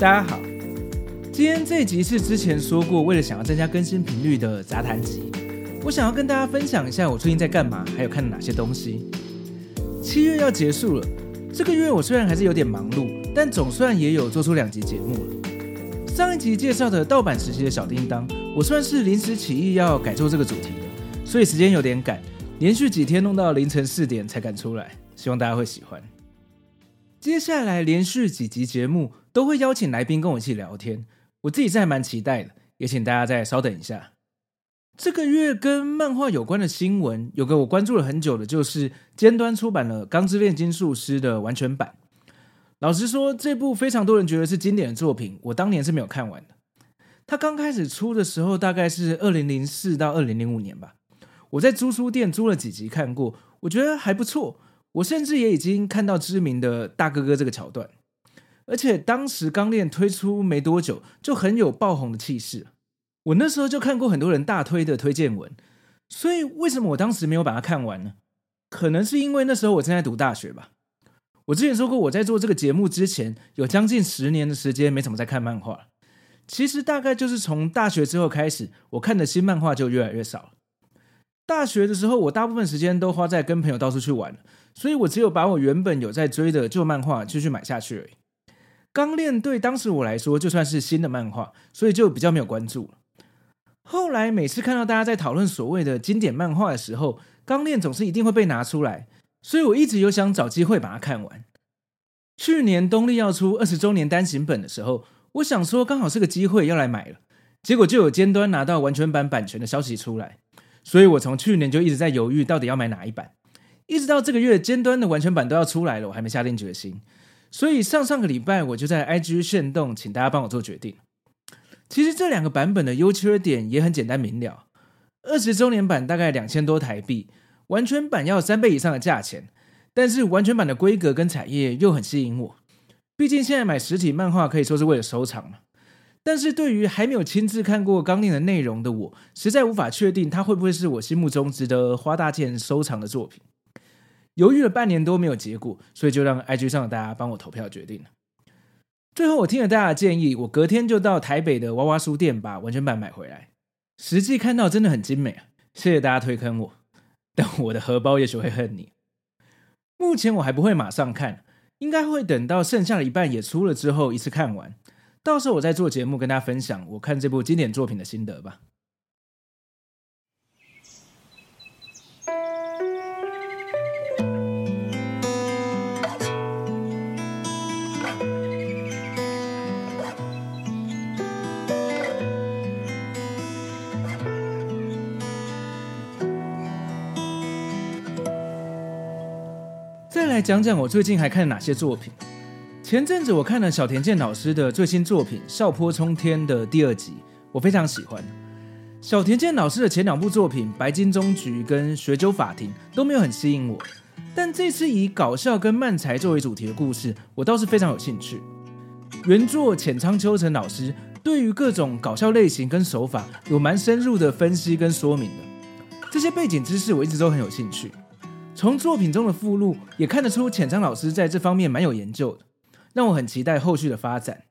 大家好，今天这集是之前说过，为了想要增加更新频率的杂谈集。我想要跟大家分享一下我最近在干嘛，还有看哪些东西。七月要结束了，这个月我虽然还是有点忙碌，但总算也有做出两集节目了。上一集介绍的盗版时期的小叮当，我算是临时起意要改做这个主题的，所以时间有点赶，连续几天弄到凌晨四点才赶出来，希望大家会喜欢。接下来连续几集节目都会邀请来宾跟我一起聊天，我自己是还蛮期待的，也请大家再稍等一下。这个月跟漫画有关的新闻，有个我关注了很久的，就是尖端出版了《钢之炼金术师》的完全版。老实说，这部非常多人觉得是经典的作品，我当年是没有看完的。它刚开始出的时候，大概是二零零四到二零零五年吧。我在租书店租了几集看过，我觉得还不错。我甚至也已经看到知名的大哥哥这个桥段，而且当时钢炼推出没多久，就很有爆红的气势。我那时候就看过很多人大推的推荐文，所以为什么我当时没有把它看完呢？可能是因为那时候我正在读大学吧。我之前说过，我在做这个节目之前，有将近十年的时间没怎么在看漫画。其实大概就是从大学之后开始，我看的新漫画就越来越少了。大学的时候，我大部分时间都花在跟朋友到处去玩。所以我只有把我原本有在追的旧漫画继续买下去而已。钢炼对当时我来说就算是新的漫画，所以就比较没有关注。后来每次看到大家在讨论所谓的经典漫画的时候，钢炼总是一定会被拿出来，所以我一直有想找机会把它看完。去年东立要出二十周年单行本的时候，我想说刚好是个机会要来买了，结果就有尖端拿到完全版版权的消息出来，所以我从去年就一直在犹豫到底要买哪一版。一直到这个月，尖端的完全版都要出来了，我还没下定决心。所以上上个礼拜，我就在 IG 炫动，请大家帮我做决定。其实这两个版本的优缺点也很简单明了。二十周年版大概两千多台币，完全版要三倍以上的价钱。但是完全版的规格跟彩页又很吸引我，毕竟现在买实体漫画可以说是为了收藏嘛。但是对于还没有亲自看过钢炼的内容的我，实在无法确定它会不会是我心目中值得花大钱收藏的作品。犹豫了半年多没有结果，所以就让 IG 上的大家帮我投票决定了。最后我听了大家的建议，我隔天就到台北的娃娃书店把完全版买回来。实际看到真的很精美啊！谢谢大家推坑我，但我的荷包也许会恨你。目前我还不会马上看，应该会等到剩下的一半也出了之后一次看完，到时候我再做节目跟大家分享我看这部经典作品的心得吧。来讲讲我最近还看了哪些作品。前阵子我看了小田健老师的最新作品《笑泼冲天》的第二集，我非常喜欢。小田健老师的前两部作品《白金中局》跟《学究法庭》都没有很吸引我，但这次以搞笑跟漫才作为主题的故事，我倒是非常有兴趣。原作浅仓秋成老师对于各种搞笑类型跟手法有蛮深入的分析跟说明的，这些背景知识我一直都很有兴趣。从作品中的附录也看得出浅仓老师在这方面蛮有研究的，让我很期待后续的发展。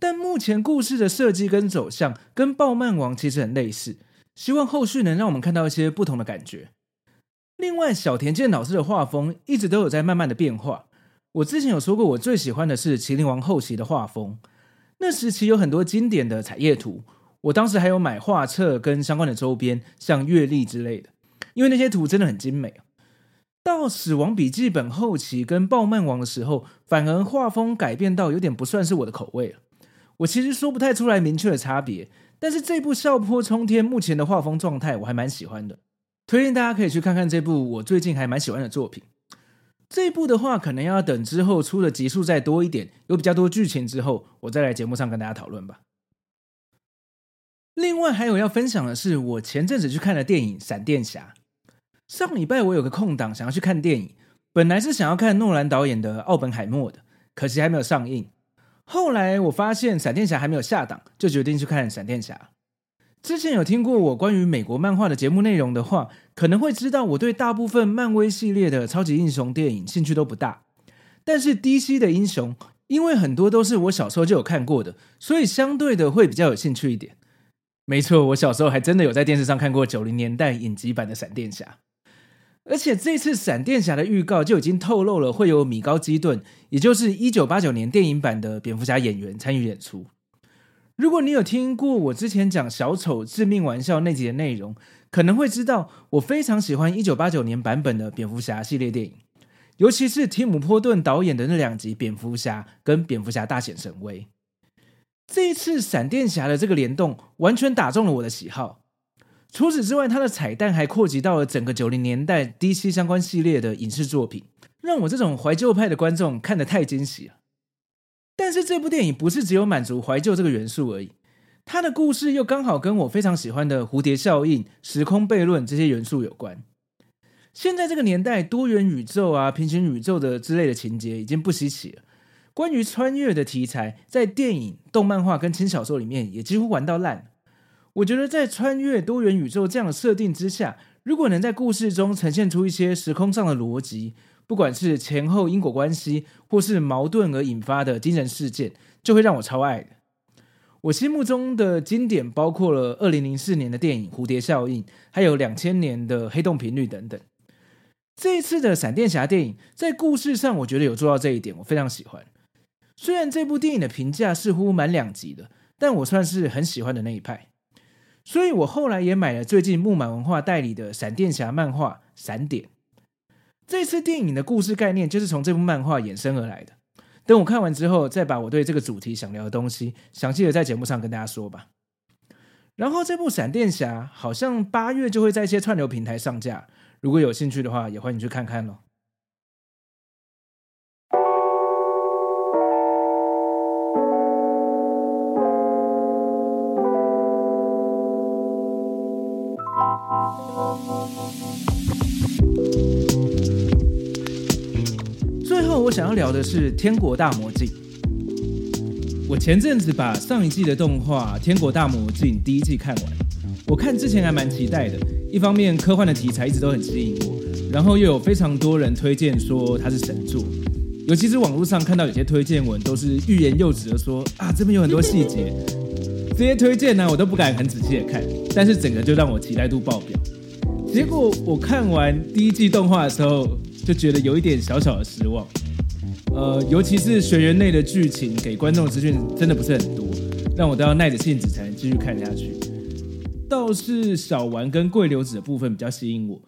但目前故事的设计跟走向跟《爆漫王》其实很类似，希望后续能让我们看到一些不同的感觉。另外，小田健老师的画风一直都有在慢慢的变化。我之前有说过，我最喜欢的是《麒麟王》后期的画风，那时期有很多经典的彩页图，我当时还有买画册跟相关的周边，像月历之类的，因为那些图真的很精美。到《死亡笔记本》后期跟《爆漫王》的时候，反而画风改变到有点不算是我的口味了。我其实说不太出来明确的差别，但是这部《笑破冲天》目前的画风状态我还蛮喜欢的，推荐大家可以去看看这部我最近还蛮喜欢的作品。这部的话，可能要等之后出的集数再多一点，有比较多剧情之后，我再来节目上跟大家讨论吧。另外还有要分享的是，我前阵子去看了电影《闪电侠》。上礼拜我有个空档，想要去看电影，本来是想要看诺兰导演的《奥本海默》的，可惜还没有上映。后来我发现《闪电侠》还没有下档，就决定去看《闪电侠》。之前有听过我关于美国漫画的节目内容的话，可能会知道我对大部分漫威系列的超级英雄电影兴趣都不大。但是 DC 的英雄，因为很多都是我小时候就有看过的，所以相对的会比较有兴趣一点。没错，我小时候还真的有在电视上看过九零年代影集版的闪电侠，而且这次闪电侠的预告就已经透露了会有米高基顿，也就是一九八九年电影版的蝙蝠侠演员参与演出。如果你有听过我之前讲小丑致命玩笑那集的内容，可能会知道我非常喜欢一九八九年版本的蝙蝠侠系列电影，尤其是提姆·波顿导演的那两集《蝙蝠侠》跟《蝙蝠侠大显神威》。这一次闪电侠的这个联动完全打中了我的喜好。除此之外，它的彩蛋还扩及到了整个九零年代 DC 相关系列的影视作品，让我这种怀旧派的观众看得太惊喜了。但是这部电影不是只有满足怀旧这个元素而已，它的故事又刚好跟我非常喜欢的蝴蝶效应、时空悖论这些元素有关。现在这个年代，多元宇宙啊、平行宇宙的之类的情节已经不稀奇了。关于穿越的题材，在电影、动漫画跟轻小说里面也几乎玩到烂。我觉得在穿越多元宇宙这样的设定之下，如果能在故事中呈现出一些时空上的逻辑。不管是前后因果关系，或是矛盾而引发的精神事件，就会让我超爱。我心目中的经典包括了二零零四年的电影《蝴蝶效应》，还有两千年的《黑洞频率》等等。这一次的闪电侠电影在故事上，我觉得有做到这一点，我非常喜欢。虽然这部电影的评价似乎蛮两极的，但我算是很喜欢的那一派。所以我后来也买了最近木马文化代理的闪电侠漫画《闪点》。这次电影的故事概念就是从这部漫画衍生而来的。等我看完之后，再把我对这个主题想聊的东西详细的在节目上跟大家说吧。然后这部《闪电侠》好像八月就会在一些串流平台上架，如果有兴趣的话，也欢迎去看看喽。最后我想要聊的是《天国大魔镜》。我前阵子把上一季的动画《天国大魔镜》第一季看完，我看之前还蛮期待的。一方面科幻的题材一直都很吸引我，然后又有非常多人推荐说它是神作，尤其是网络上看到有些推荐文都是欲言又止的说啊，这边有很多细节。这些推荐呢，我都不敢很仔细的看，但是整个就让我期待度爆表。结果我看完第一季动画的时候，就觉得有一点小小的失望。呃，尤其是学员内的剧情给观众的资讯真的不是很多，让我都要耐着性子才能继续看下去。倒是小丸跟桂流子的部分比较吸引我。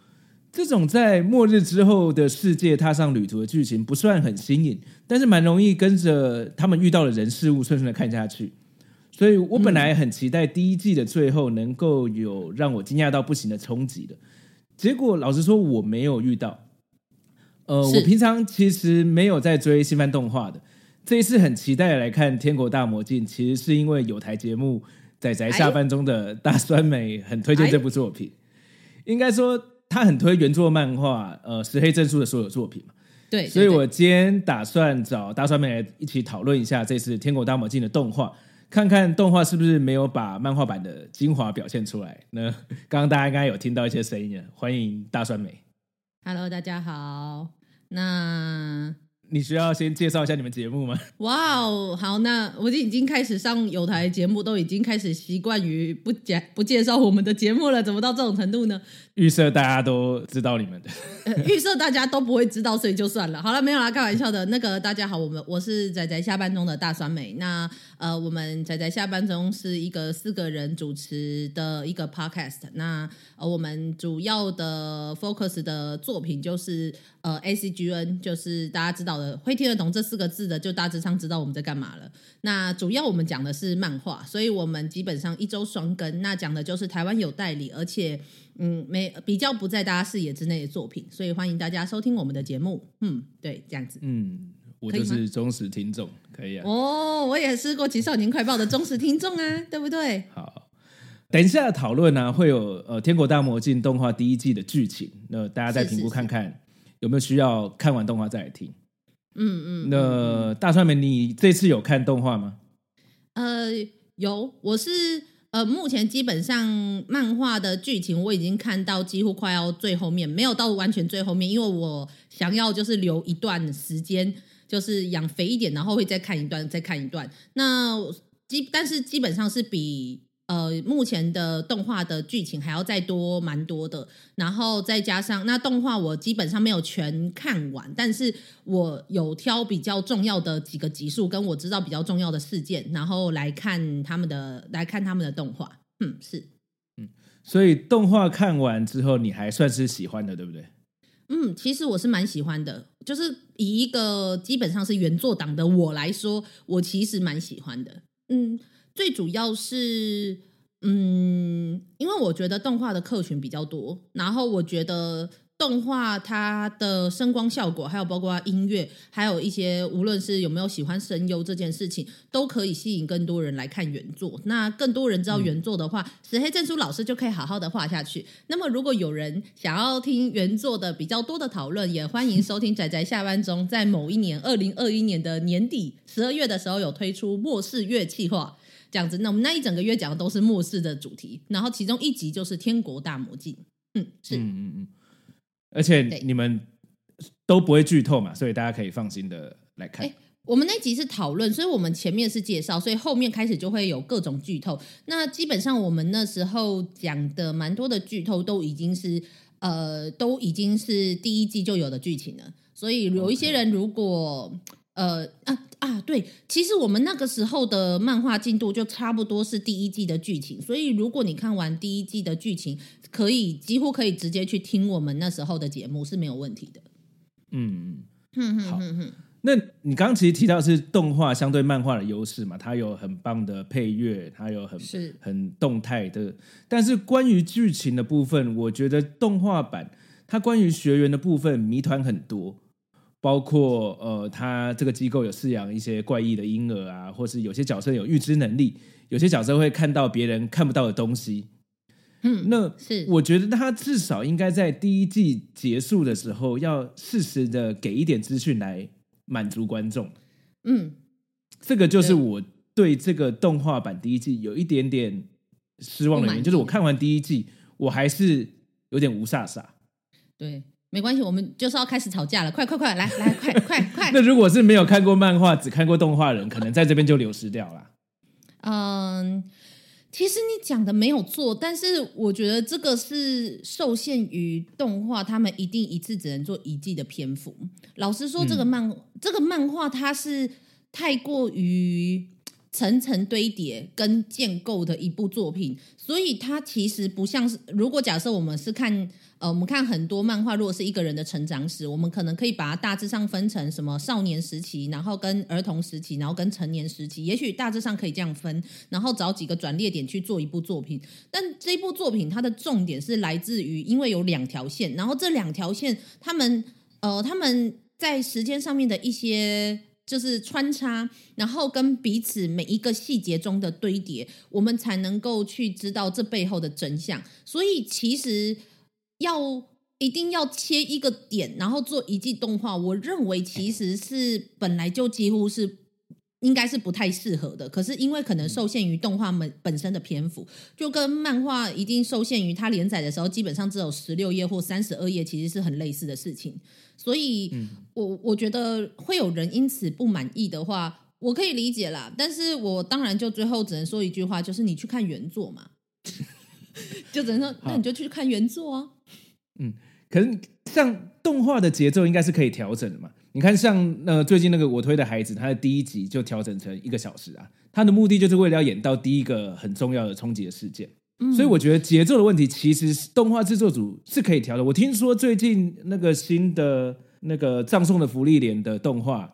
这种在末日之后的世界踏上旅途的剧情不算很新颖，但是蛮容易跟着他们遇到的人事物顺顺的看下去。所以我本来很期待第一季的最后能够有让我惊讶到不行的冲击的，结果老实说我没有遇到。呃，我平常其实没有在追新番动画的，这一次很期待来看《天国大魔境》，其实是因为有台节目仔仔下班中的大酸梅很推荐这部作品，应该说他很推原作漫画，呃，石黑正数的所有作品嘛。对，所以我今天打算找大酸梅来一起讨论一下这次《天国大魔境》的动画，看看动画是不是没有把漫画版的精华表现出来。那 刚刚大家应该有听到一些声音了，欢迎大酸梅。Hello，大家好。那你需要先介绍一下你们节目吗？哇哦，好，那我已经开始上有台节目，都已经开始习惯于不介不介绍我们的节目了，怎么到这种程度呢？预设大家都知道你们的，呃、预设大家都不会知道，所以就算了。好了，没有啦，开玩笑的。那个大家好，我们我是仔仔下班中的大酸梅。那呃，我们仔仔下班中是一个四个人主持的一个 podcast。那呃，我们主要的 focus 的作品就是呃 ACGN，就是大家知道的，会听得懂这四个字的，就大致上知道我们在干嘛了。那主要我们讲的是漫画，所以我们基本上一周双更，那讲的就是台湾有代理，而且嗯，没比较不在大家视野之内的作品，所以欢迎大家收听我们的节目。嗯，对，这样子。嗯，我就是忠实听众，可以啊。哦，我也是过期少年快报的忠实听众啊，对不对？好。等一下讨论呢，会有没有需要看完动画再来听。嗯嗯。那大川美，你这次有看动画吗？呃，有，我是呃目前基本上漫画的剧情我已经看到几乎快要最后面，没有到完全最后面，因为我想要就是留一段时间，就是养肥一点，然后会再看一段，再看一段。那基但是基本上是比。呃，目前的动画的剧情还要再多蛮多的，然后再加上那动画，我基本上没有全看完，但是我有挑比较重要的几个集数，跟我知道比较重要的事件，然后来看他们的来看他们的动画。嗯，是，嗯，所以动画看完之后，你还算是喜欢的，对不对？嗯，其实我是蛮喜欢的，就是以一个基本上是原作党的我来说，我其实蛮喜欢的。嗯。最主要是，嗯，因为我觉得动画的客群比较多，然后我觉得动画它的声光效果，还有包括音乐，还有一些无论是有没有喜欢声优这件事情，都可以吸引更多人来看原作。那更多人知道原作的话，石黑正书老师就可以好好的画下去。那么，如果有人想要听原作的比较多的讨论，也欢迎收听仔仔下班中，在某一年二零二一年的年底十二月的时候，有推出末世月企划。这样子，那我们那一整个月讲的都是末世的主题，然后其中一集就是《天国大魔镜》。嗯，是，嗯嗯嗯，而且你们都不会剧透嘛，所以大家可以放心的来看。欸，我们那集是讨论，所以我们前面是介绍，所以后面开始就会有各种剧透。那基本上我们那时候讲的蛮多的剧透都已经是呃，都已经是第一季就有的剧情了。所以有一些人如果。呃啊啊，对，其实我们那个时候的漫画进度就差不多是第一季的剧情，所以如果你看完第一季的剧情，可以几乎可以直接去听我们那时候的节目是没有问题的。嗯嗯，好。那你刚刚其实提到是动画相对漫画的优势嘛？它有很棒的配乐，它有很是很动态的。但是关于剧情的部分，我觉得动画版它关于学员的部分谜团很多。包括呃，他这个机构有饲养一些怪异的婴儿啊，或是有些角色有预知能力，有些角色会看到别人看不到的东西。嗯，那是我觉得他至少应该在第一季结束的时候，要适时的给一点资讯来满足观众。嗯，这个就是我对这个动画版第一季有一点点失望的原因，就是我看完第一季，我还是有点无煞煞。对。没关系，我们就是要开始吵架了！快快快，来来，快快快！那如果是没有看过漫画，只看过动画的人，可能在这边就流失掉了。嗯，其实你讲的没有错，但是我觉得这个是受限于动画，他们一定一次只能做一季的篇幅。老实说，这个漫、嗯、这个漫画它是太过于层层堆叠跟建构的一部作品，所以它其实不像是，如果假设我们是看。呃，我们看很多漫画，如果是一个人的成长史，我们可能可以把它大致上分成什么少年时期，然后跟儿童时期，然后跟成年时期，也许大致上可以这样分，然后找几个转捩点去做一部作品。但这部作品它的重点是来自于，因为有两条线，然后这两条线他们呃他们在时间上面的一些就是穿插，然后跟彼此每一个细节中的堆叠，我们才能够去知道这背后的真相。所以其实。要一定要切一个点，然后做一季动画，我认为其实是本来就几乎是应该是不太适合的。可是因为可能受限于动画本本身的篇幅，就跟漫画一定受限于它连载的时候基本上只有十六页或三十二页，其实是很类似的事情。所以我我觉得会有人因此不满意的话，我可以理解啦。但是我当然就最后只能说一句话，就是你去看原作嘛。就只能说，那你就去看原作啊。嗯，可是像动画的节奏应该是可以调整的嘛？你看，像呃最近那个我推的孩子，他的第一集就调整成一个小时啊。他的目的就是为了要演到第一个很重要的冲击的事件。嗯，所以我觉得节奏的问题，其实动画制作组是可以调的。我听说最近那个新的那个葬送的福利莲的动画，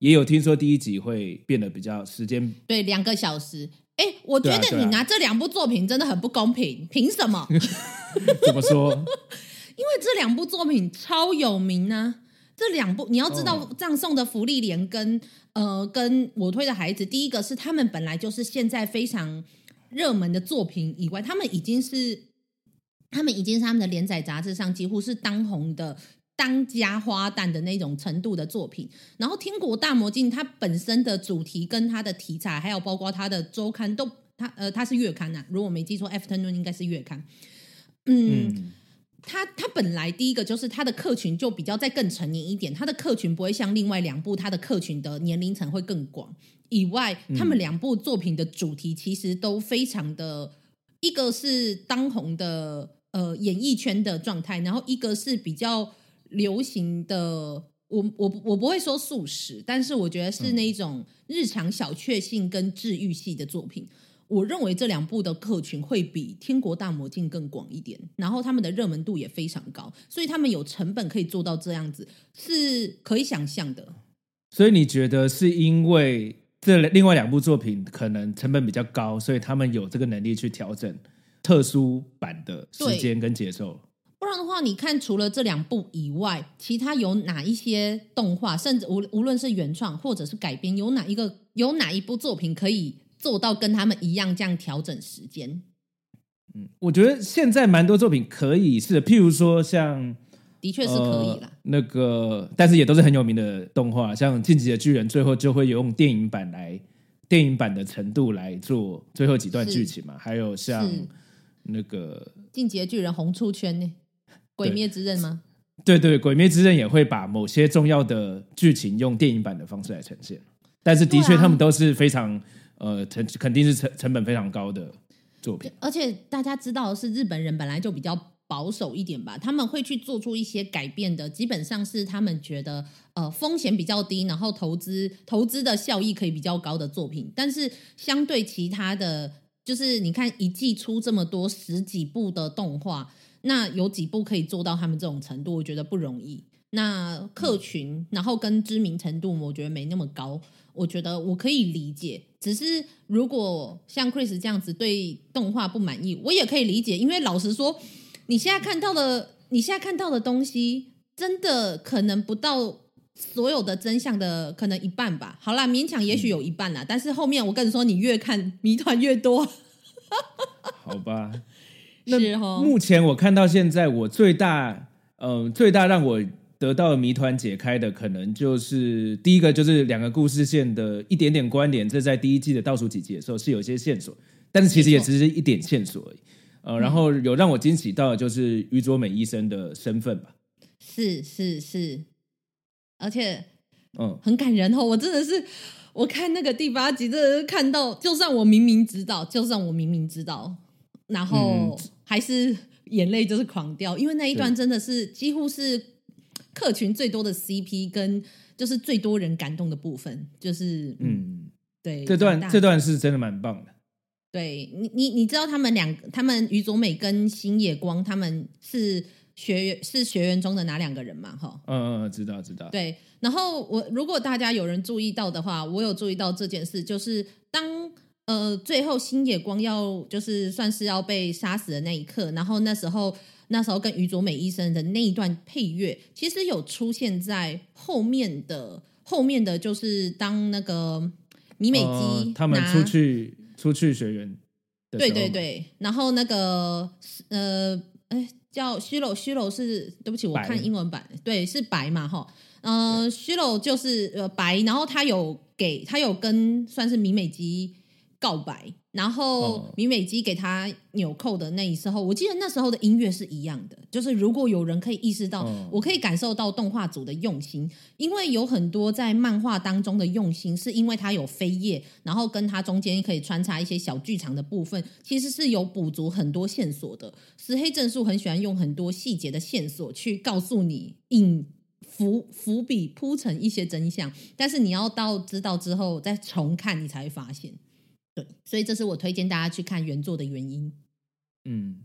也有听说第一集会变得比较时间，对，两个小时。哎，我觉得你拿这两部作品真的很不公平，凭什么？怎么说？因为这两部作品超有名啊！这两部你要知道，《葬送的芙莉莲》跟呃，跟我推的孩子，第一个是他们本来就是现在非常热门的作品以外，他们已经是他们已经是他们的连载杂志上几乎是当红的。当家花旦的那种程度的作品，然后《天国大魔境》它本身的主题跟它的题材，还有包括它的周刊都，它呃它是月刊呐、啊，如果我没记错，Afternoon 应该是月刊。嗯，嗯它它本来第一个就是它的客群就比较再更成年一点，它的客群不会像另外两部，它的客群的年龄层会更广。以外，他们两部作品的主题其实都非常的，一个是当红的呃演艺圈的状态，然后一个是比较。流行的，我我我不会说素食，但是我觉得是那一种日常小确幸跟治愈系的作品。我认为这两部的客群会比《天国大魔镜》更广一点，然后他们的热门度也非常高，所以他们有成本可以做到这样子，是可以想象的。所以你觉得是因为这另外两部作品可能成本比较高，所以他们有这个能力去调整特殊版的时间跟节奏？不然的话，你看，除了这两部以外，其他有哪一些动画，甚至无无论是原创或者是改编，有哪一个有哪一部作品可以做到跟他们一样这样调整时间？嗯，我觉得现在蛮多作品可以是，譬如说像，的确是可以啦。呃、那个，但是也都是很有名的动画，像《进击的巨人》，最后就会用电影版来电影版的程度来做最后几段剧情嘛。还有像那个《进击的巨人》红出圈呢。鬼灭之刃吗？对对，鬼灭之刃也会把某些重要的剧情用电影版的方式来呈现，但是的确他们都是非常、啊、呃成肯定是成成本非常高的作品，而且大家知道的是日本人本来就比较保守一点吧，他们会去做出一些改变的，基本上是他们觉得呃风险比较低，然后投资投资的效益可以比较高的作品，但是相对其他的就是你看一季出这么多十几部的动画。那有几部可以做到他们这种程度？我觉得不容易。那客群，然后跟知名程度，我觉得没那么高。我觉得我可以理解，只是如果像 Chris 这样子对动画不满意，我也可以理解。因为老实说，你现在看到的，你现在看到的东西，真的可能不到所有的真相的可能一半吧。好啦，勉强也许有一半啦，嗯、但是后面我跟你说，你越看谜团越多。好吧。那目前我看到现在，我最大嗯、呃、最大让我得到谜团解开的，可能就是第一个就是两个故事线的一点点关联，这在第一季的倒数几集的时候是有些线索，但是其实也只是一点线索而已。呃，然后有让我惊喜到的就是于卓美医生的身份吧。是是是，而且嗯很感人哦，我真的是我看那个第八集，真的是看到，就算我明明知道，就算我明明知道，然后。嗯还是眼泪就是狂掉，因为那一段真的是几乎是客群最多的 CP，跟就是最多人感动的部分，就是嗯，对，这段这段是真的蛮棒的。对你，你你知道他们两，他们于佐美跟星野光他们是学员是学员中的哪两个人嘛？哈，嗯嗯，知道知道。对，然后我如果大家有人注意到的话，我有注意到这件事，就是当。呃，最后星野光要就是算是要被杀死的那一刻，然后那时候那时候跟于佐美医生的那一段配乐，其实有出现在后面的后面的就是当那个米美姬、呃、他们出去出去学员，对对对，然后那个呃哎叫虚楼虚楼是对不起，我看英文版，对是白嘛哈，呃虚楼就是呃白，然后他有给他有跟算是米美姬。告白，然后米美姬给他纽扣的那一时候，我记得那时候的音乐是一样的。就是如果有人可以意识到，我可以感受到动画组的用心，因为有很多在漫画当中的用心，是因为它有飞页，然后跟它中间可以穿插一些小剧场的部分，其实是有补足很多线索的。石黑正树很喜欢用很多细节的线索去告诉你，引伏伏笔铺成一些真相，但是你要到知道之后再重看，你才会发现。对，所以这是我推荐大家去看原作的原因。嗯，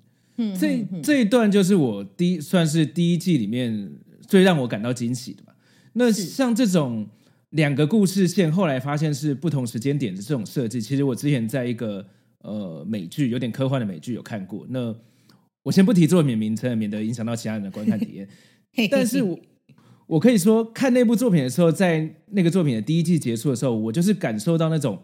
这这一段就是我第一算是第一季里面最让我感到惊喜的吧。那像这种两个故事线，后来发现是不同时间点的这种设计，其实我之前在一个呃美剧，有点科幻的美剧有看过。那我先不提作品名称，免得影响到其他人的观看体验。但是我我可以说，看那部作品的时候，在那个作品的第一季结束的时候，我就是感受到那种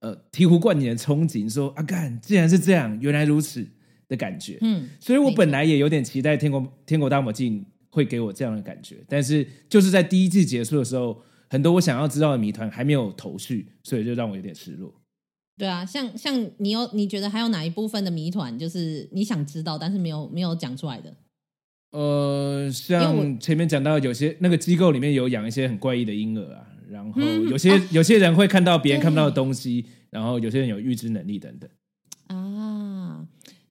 呃醍醐灌顶的憧憬，说啊干，既然是这样，原来如此的感觉。嗯，所以我本来也有点期待《天国天国大魔镜》会给我这样的感觉，但是就是在第一季结束的时候，很多我想要知道的谜团还没有头绪，所以就让我有点失落。对啊，像像你有你觉得还有哪一部分的谜团，就是你想知道但是没有没有讲出来的？呃，像前面讲到，有些那个机构里面有养一些很怪异的婴儿啊，然后有些、嗯、有些人会看到别人看不到的东西，然后有些人有预知能力等等。啊，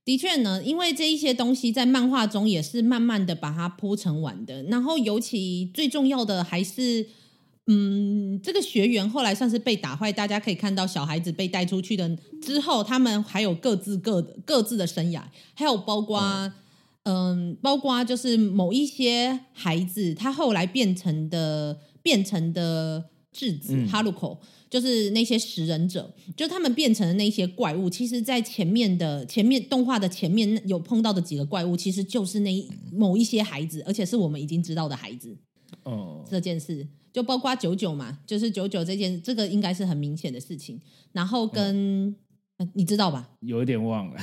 的确呢，因为这一些东西在漫画中也是慢慢的把它铺成完的，然后尤其最重要的还是。嗯，这个学员后来算是被打坏，大家可以看到小孩子被带出去的之后，他们还有各自各的各自的生涯，还有包括嗯，包括就是某一些孩子，他后来变成的变成的质子、嗯、哈鲁口，就是那些食人者，就他们变成的那些怪物，其实，在前面的前面动画的前面有碰到的几个怪物，其实就是那某一些孩子，而且是我们已经知道的孩子。哦，这件事。就包括九九嘛，就是九九这件，这个应该是很明显的事情。然后跟、嗯、你知道吧？有一点忘了。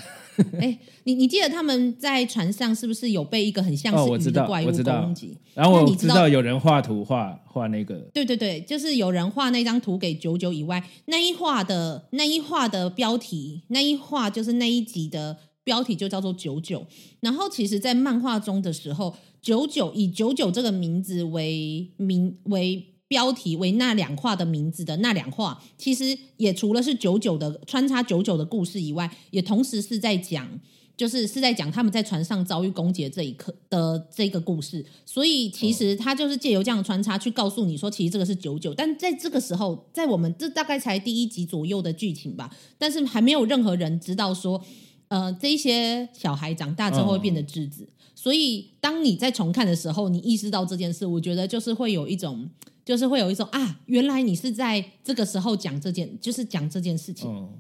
哎，你你记得他们在船上是不是有被一个很像是鱼的怪物攻击？然后我知道有人画图画画那个。对对对，就是有人画那张图给九九以外，那一画的那一画的标题，那一画就是那一集的标题就叫做九九。然后其实，在漫画中的时候。九九以九九这个名字为名为标题为那两画的名字的那两画，其实也除了是九九的穿插九九的故事以外，也同时是在讲，就是是在讲他们在船上遭遇攻击这一刻的这个故事。所以其实他就是借由这样的穿插去告诉你说，其实这个是九九。但在这个时候，在我们这大概才第一集左右的剧情吧，但是还没有任何人知道说，呃，这一些小孩长大之后会变得质子。所以，当你在重看的时候，你意识到这件事，我觉得就是会有一种，就是会有一种啊，原来你是在这个时候讲这件，就是讲这件事情。哦、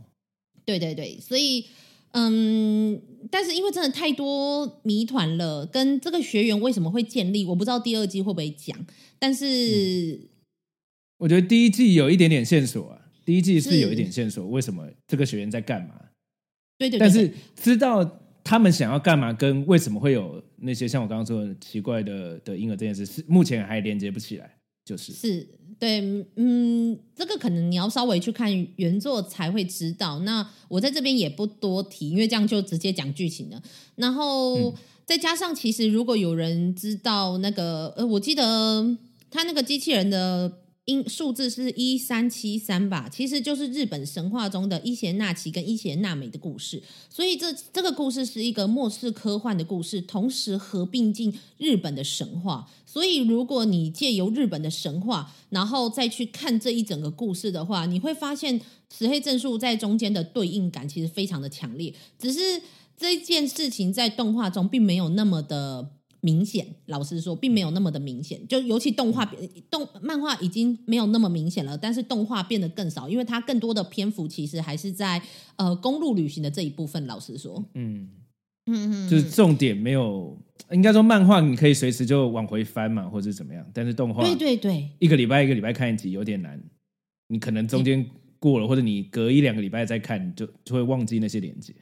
对对对，所以，嗯，但是因为真的太多谜团了，跟这个学员为什么会建立，我不知道第二季会不会讲。但是、嗯，我觉得第一季有一点点线索啊，第一季是有一点线索，为什么这个学员在干嘛？对对，对对，但是知道。他们想要干嘛？跟为什么会有那些像我刚刚说的奇怪的的婴儿这件事，是目前还连接不起来。就是是对，嗯，这个可能你要稍微去看原作才会知道。那我在这边也不多提，因为这样就直接讲剧情了。然后再加上，其实如果有人知道那个，呃，我记得他那个机器人的。因数字是一三七三吧，其实就是日本神话中的伊邪那岐跟伊邪那美的故事，所以这这个故事是一个末世科幻的故事，同时合并进日本的神话。所以如果你借由日本的神话，然后再去看这一整个故事的话，你会发现石黑正数在中间的对应感其实非常的强烈，只是这件事情在动画中并没有那么的。明显，老实说，并没有那么的明显。就尤其动画、动漫画已经没有那么明显了，但是动画变得更少，因为它更多的篇幅其实还是在呃公路旅行的这一部分。老实说，嗯嗯，就是重点没有，应该说漫画你可以随时就往回翻嘛，或者怎么样。但是动画，对对对，一个礼拜一个礼拜看一集有点难，你可能中间过了，或者你隔一两个礼拜再看，就就会忘记那些连接。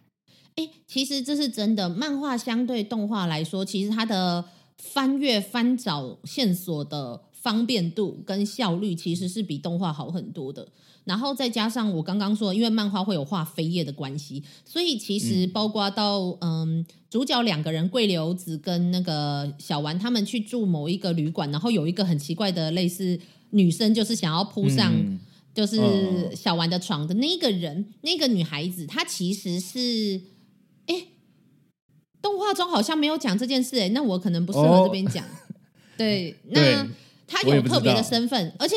哎，其实这是真的。漫画相对动画来说，其实它的翻阅、翻找线索的方便度跟效率，其实是比动画好很多的。然后再加上我刚刚说，因为漫画会有画扉页的关系，所以其实包括到嗯，嗯，主角两个人桂流子跟那个小丸他们去住某一个旅馆，然后有一个很奇怪的类似女生，就是想要扑上就是小丸的床的那个人，嗯、那个女孩子，她其实是。哎，动画中好像没有讲这件事哎，那我可能不适合这边讲。哦、对，那他有特别的身份，而且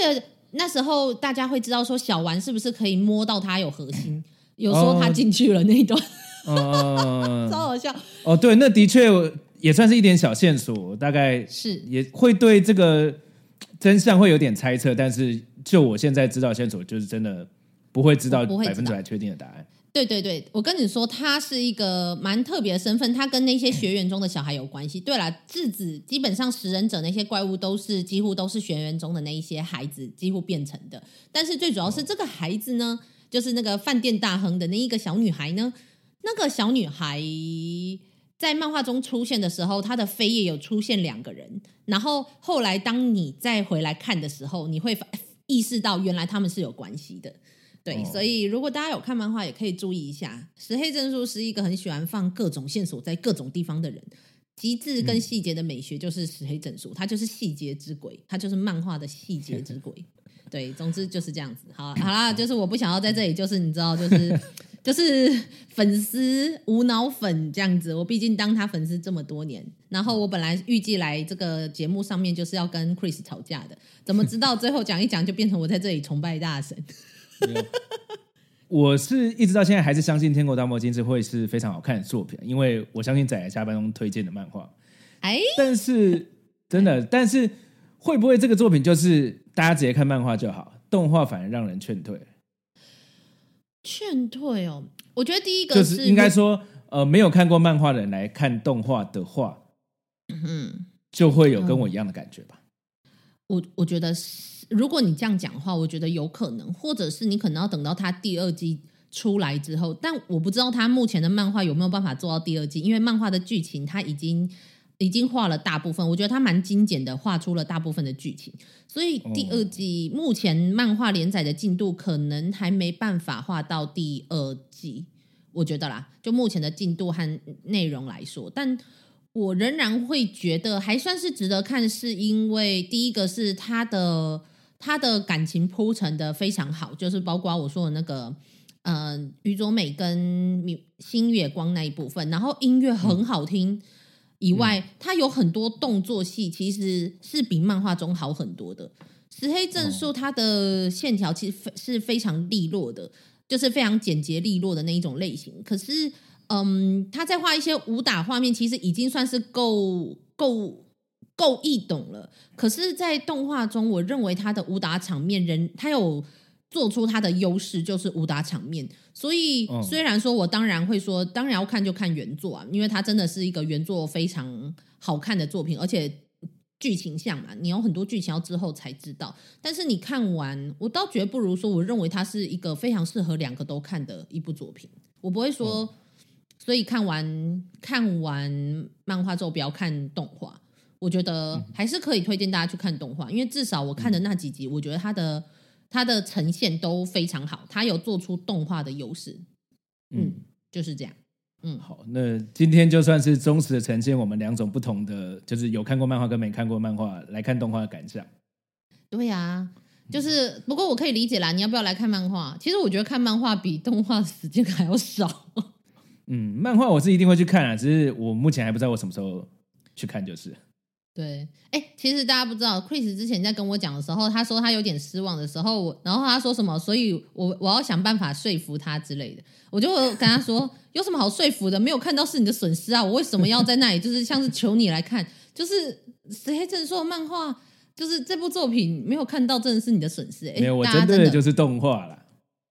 那时候大家会知道说小丸是不是可以摸到他有核心，有说他进去了那一段，哦、超好笑。哦，对，那的确也算是一点小线索，大概是也会对这个真相会有点猜测，但是就我现在知道线索，就是真的不会知道百分之百确定的答案。对对对，我跟你说，他是一个蛮特别的身份，他跟那些学园中的小孩有关系。对了，质子基本上食人者那些怪物都是几乎都是学园中的那一些孩子几乎变成的，但是最主要是这个孩子呢，就是那个饭店大亨的那一个小女孩呢，那个小女孩在漫画中出现的时候，她的扉页有出现两个人，然后后来当你再回来看的时候，你会意识到原来他们是有关系的。对，所以如果大家有看漫画，也可以注意一下。石黑正数是一个很喜欢放各种线索在各种地方的人，极致跟细节的美学就是石黑正数，他就是细节之鬼，他就是漫画的细节之鬼。对，总之就是这样子。好，好啦，就是我不想要在这里，就是你知道，就是 就是粉丝无脑粉这样子。我毕竟当他粉丝这么多年，然后我本来预计来这个节目上面就是要跟 Chris 吵架的，怎么知道最后讲一讲就变成我在这里崇拜大神。我是一直到现在还是相信《天国大魔境》是会是非常好看的作品，因为我相信宅宅下班中推荐的漫画。哎，但是真的，但是会不会这个作品就是大家直接看漫画就好，动画反而让人劝退？劝退哦，我觉得第一个是，就是应该说，呃，没有看过漫画的人来看动画的话，嗯，就会有跟我一样的感觉吧。我我觉得是。如果你这样讲的话，我觉得有可能，或者是你可能要等到他第二季出来之后，但我不知道他目前的漫画有没有办法做到第二季，因为漫画的剧情他已经已经画了大部分，我觉得他蛮精简的画出了大部分的剧情，所以第二季目前漫画连载的进度可能还没办法画到第二季，我觉得啦，就目前的进度和内容来说，但我仍然会觉得还算是值得看，是因为第一个是他的。他的感情铺陈的非常好，就是包括我说的那个，呃，宇佐美跟星月光那一部分，然后音乐很好听以外，嗯、他有很多动作戏，其实是比漫画中好很多的。石黑正数他的线条其实是非常利落的，就是非常简洁利落的那一种类型。可是，嗯，他在画一些武打画面，其实已经算是够够。够易懂了，可是，在动画中，我认为他的武打场面，人他有做出他的优势，就是武打场面。所以，虽然说我当然会说，当然要看就看原作啊，因为它真的是一个原作非常好看的作品，而且剧情像嘛，你有很多剧情要之后才知道。但是你看完，我倒觉得不如说，我认为它是一个非常适合两个都看的一部作品。我不会说，所以看完看完漫画之后不要看动画。我觉得还是可以推荐大家去看动画，因为至少我看的那几集，我觉得它的它的呈现都非常好，它有做出动画的优势。嗯，就是这样。嗯，好，那今天就算是忠实的呈现我们两种不同的，就是有看过漫画跟没看过漫画来看动画的感想。对呀、啊，就是不过我可以理解啦，你要不要来看漫画？其实我觉得看漫画比动画时间还要少。嗯，漫画我是一定会去看啊，只是我目前还不知道我什么时候去看，就是。对，哎，其实大家不知道，Chris 之前在跟我讲的时候，他说他有点失望的时候，我然后他说什么，所以我我要想办法说服他之类的，我就跟他说，有什么好说服的？没有看到是你的损失啊，我为什么要在那里？就是像是求你来看，就是石黑正说漫画，就是这部作品没有看到，真的是你的损失。哎，没有，我针对的就是动画了。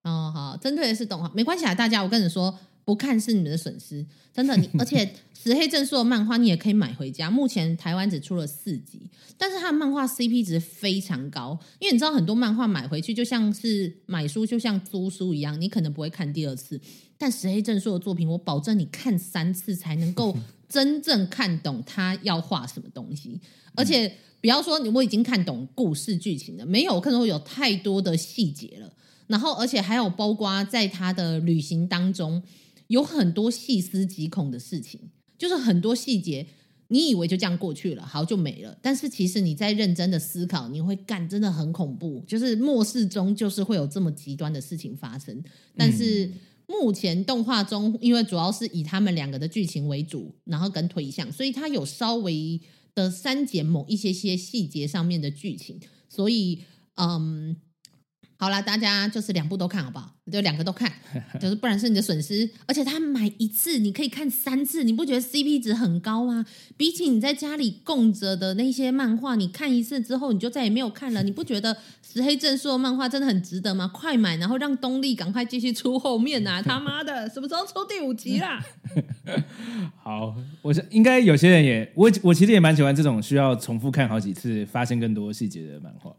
哦，好，针对的是动画，没关系啊，大家，我跟你说。不看是你们的损失，真的。你而且 石黑正数的漫画你也可以买回家。目前台湾只出了四集，但是他的漫画 CP 值非常高。因为你知道很多漫画买回去就像是买书，就像租书一样，你可能不会看第二次。但石黑正数的作品，我保证你看三次才能够 真正看懂他要画什么东西。而且不要说你我已经看懂故事剧情了，没有，可能会有太多的细节了。然后而且还有包括在他的旅行当中。有很多细思极恐的事情，就是很多细节，你以为就这样过去了，好就没了。但是其实你在认真的思考，你会干，真的很恐怖。就是末世中就是会有这么极端的事情发生。但是目前动画中，因为主要是以他们两个的剧情为主，然后跟推向，所以它有稍微的删减某一些些细节上面的剧情。所以，嗯。好了，大家就是两部都看好不好？就两个都看，就是不然是你的损失。而且他买一次你可以看三次，你不觉得 CP 值很高吗？比起你在家里供着的那些漫画，你看一次之后你就再也没有看了，你不觉得石黑正数的漫画真的很值得吗？快买，然后让东立赶快继续出后面、啊！他妈的，什么时候出第五集啦？好，我想应该有些人也，我我其实也蛮喜欢这种需要重复看好几次，发现更多细节的漫画。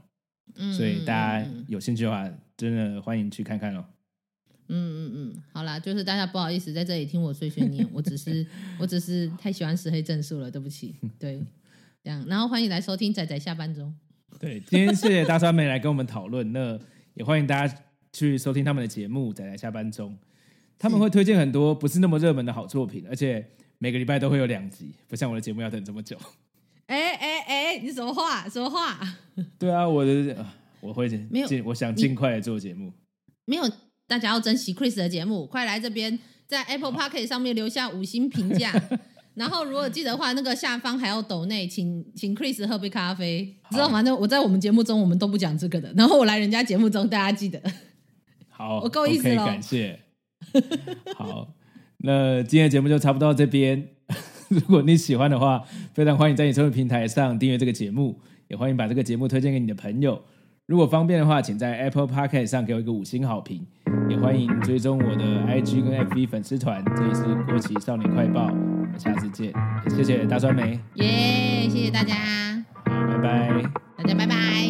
所以大家有兴趣的话，真的欢迎去看看哦。嗯嗯嗯，好啦，就是大家不好意思在这里听我碎碎念，我只是 我只是太喜欢石黑正数了，对不起。对，这样，然后欢迎来收听仔仔下班中。对，今天谢谢大川妹来跟我们讨论，那也欢迎大家去收听他们的节目《仔仔下班中》，他们会推荐很多不是那么热门的好作品，而且每个礼拜都会有两集，不像我的节目要等这么久。哎哎哎，你什么话？什么话？对啊，我的我会没有，我想尽快的做节目。没有，大家要珍惜 Chris 的节目，快来这边，在 Apple Podcast 上面留下五星评价。然后如果记得的话，那个下方还有抖内，请请 Chris 喝杯咖啡，知道吗？那我在我们节目中，我们都不讲这个的。然后我来人家节目中，大家记得。好，我够意思了，感谢。好，那今天的节目就差不多到这边。如果你喜欢的话，非常欢迎在你收听平台上订阅这个节目，也欢迎把这个节目推荐给你的朋友。如果方便的话，请在 Apple Podcast 上给我一个五星好评，也欢迎追踪我的 IG 跟 FB 粉丝团。这里是国旗少年快报，我们下次见，谢谢大酸梅，耶谢谢大家，好，拜拜，大家拜拜。